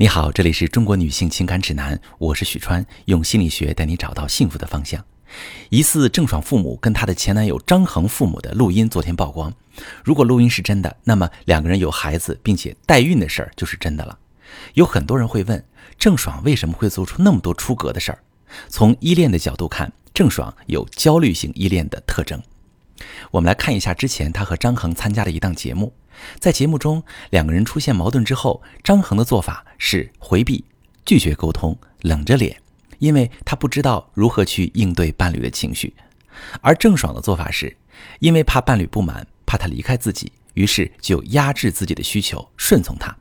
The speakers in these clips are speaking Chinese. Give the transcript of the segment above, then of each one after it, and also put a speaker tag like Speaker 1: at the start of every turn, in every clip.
Speaker 1: 你好，这里是中国女性情感指南，我是许川，用心理学带你找到幸福的方向。疑似郑爽父母跟她的前男友张恒父母的录音昨天曝光，如果录音是真的，那么两个人有孩子并且代孕的事儿就是真的了。有很多人会问，郑爽为什么会做出那么多出格的事儿？从依恋的角度看，郑爽有焦虑型依恋的特征。我们来看一下之前他和张恒参加的一档节目。在节目中，两个人出现矛盾之后，张恒的做法是回避、拒绝沟通、冷着脸，因为他不知道如何去应对伴侣的情绪；而郑爽的做法是，因为怕伴侣不满，怕他离开自己，于是就压制自己的需求，顺从他，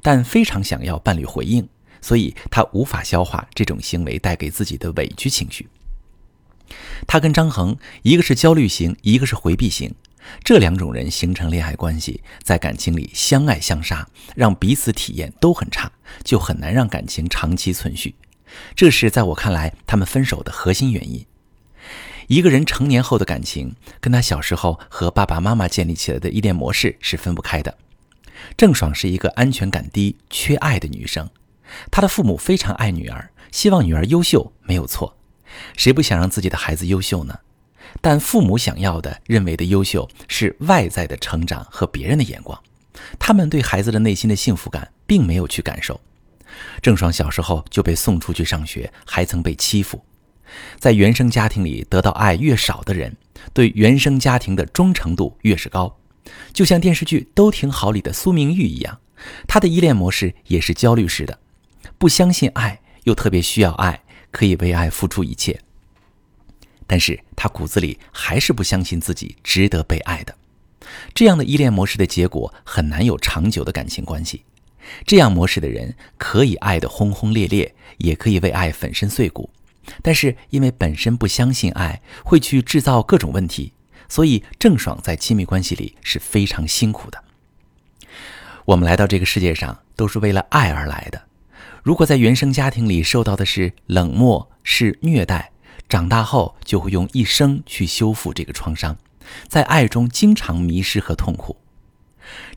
Speaker 1: 但非常想要伴侣回应，所以他无法消化这种行为带给自己的委屈情绪。他跟张恒，一个是焦虑型，一个是回避型。这两种人形成恋爱关系，在感情里相爱相杀，让彼此体验都很差，就很难让感情长期存续。这是在我看来他们分手的核心原因。一个人成年后的感情，跟他小时候和爸爸妈妈建立起来的依恋模式是分不开的。郑爽是一个安全感低、缺爱的女生，她的父母非常爱女儿，希望女儿优秀，没有错。谁不想让自己的孩子优秀呢？但父母想要的、认为的优秀是外在的成长和别人的眼光，他们对孩子的内心的幸福感并没有去感受。郑爽小时候就被送出去上学，还曾被欺负。在原生家庭里得到爱越少的人，对原生家庭的忠诚度越是高。就像电视剧《都挺好》里的苏明玉一样，她的依恋模式也是焦虑式的，不相信爱，又特别需要爱，可以为爱付出一切。但是他骨子里还是不相信自己值得被爱的，这样的依恋模式的结果很难有长久的感情关系。这样模式的人可以爱得轰轰烈烈，也可以为爱粉身碎骨，但是因为本身不相信爱，会去制造各种问题，所以郑爽在亲密关系里是非常辛苦的。我们来到这个世界上都是为了爱而来的，如果在原生家庭里受到的是冷漠、是虐待。长大后就会用一生去修复这个创伤，在爱中经常迷失和痛苦。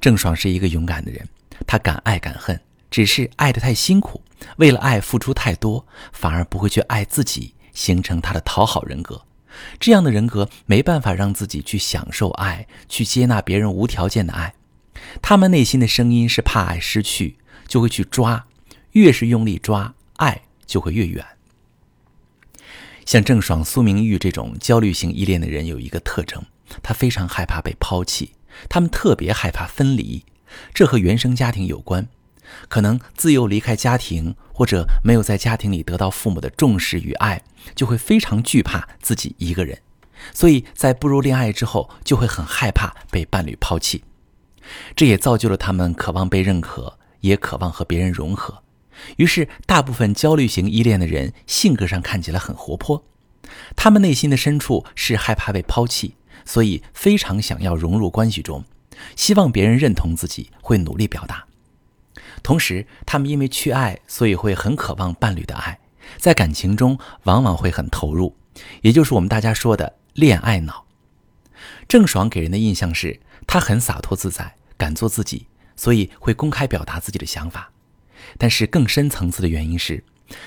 Speaker 1: 郑爽是一个勇敢的人，她敢爱敢恨，只是爱得太辛苦，为了爱付出太多，反而不会去爱自己，形成她的讨好人格。这样的人格没办法让自己去享受爱，去接纳别人无条件的爱。他们内心的声音是怕爱失去，就会去抓，越是用力抓，爱就会越远。像郑爽、苏明玉这种焦虑型依恋的人有一个特征，他非常害怕被抛弃，他们特别害怕分离，这和原生家庭有关，可能自幼离开家庭，或者没有在家庭里得到父母的重视与爱，就会非常惧怕自己一个人，所以在步入恋爱之后，就会很害怕被伴侣抛弃，这也造就了他们渴望被认可，也渴望和别人融合。于是，大部分焦虑型依恋的人性格上看起来很活泼，他们内心的深处是害怕被抛弃，所以非常想要融入关系中，希望别人认同自己，会努力表达。同时，他们因为缺爱，所以会很渴望伴侣的爱，在感情中往往会很投入，也就是我们大家说的恋爱脑。郑爽给人的印象是，她很洒脱自在，敢做自己，所以会公开表达自己的想法。但是更深层次的原因是，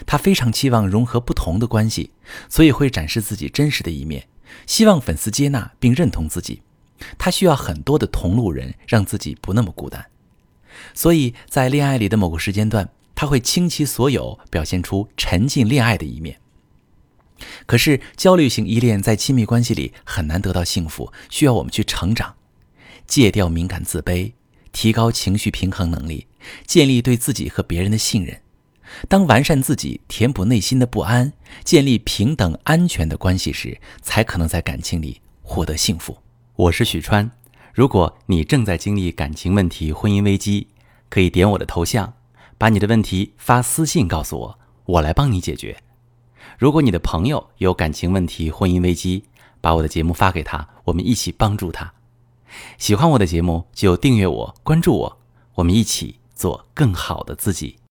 Speaker 1: 他非常期望融合不同的关系，所以会展示自己真实的一面，希望粉丝接纳并认同自己。他需要很多的同路人，让自己不那么孤单。所以在恋爱里的某个时间段，他会倾其所有，表现出沉浸恋爱的一面。可是焦虑型依恋在亲密关系里很难得到幸福，需要我们去成长，戒掉敏感自卑。提高情绪平衡能力，建立对自己和别人的信任。当完善自己、填补内心的不安，建立平等安全的关系时，才可能在感情里获得幸福。我是许川，如果你正在经历感情问题、婚姻危机，可以点我的头像，把你的问题发私信告诉我，我来帮你解决。如果你的朋友有感情问题、婚姻危机，把我的节目发给他，我们一起帮助他。喜欢我的节目就订阅我、关注我，我们一起做更好的自己。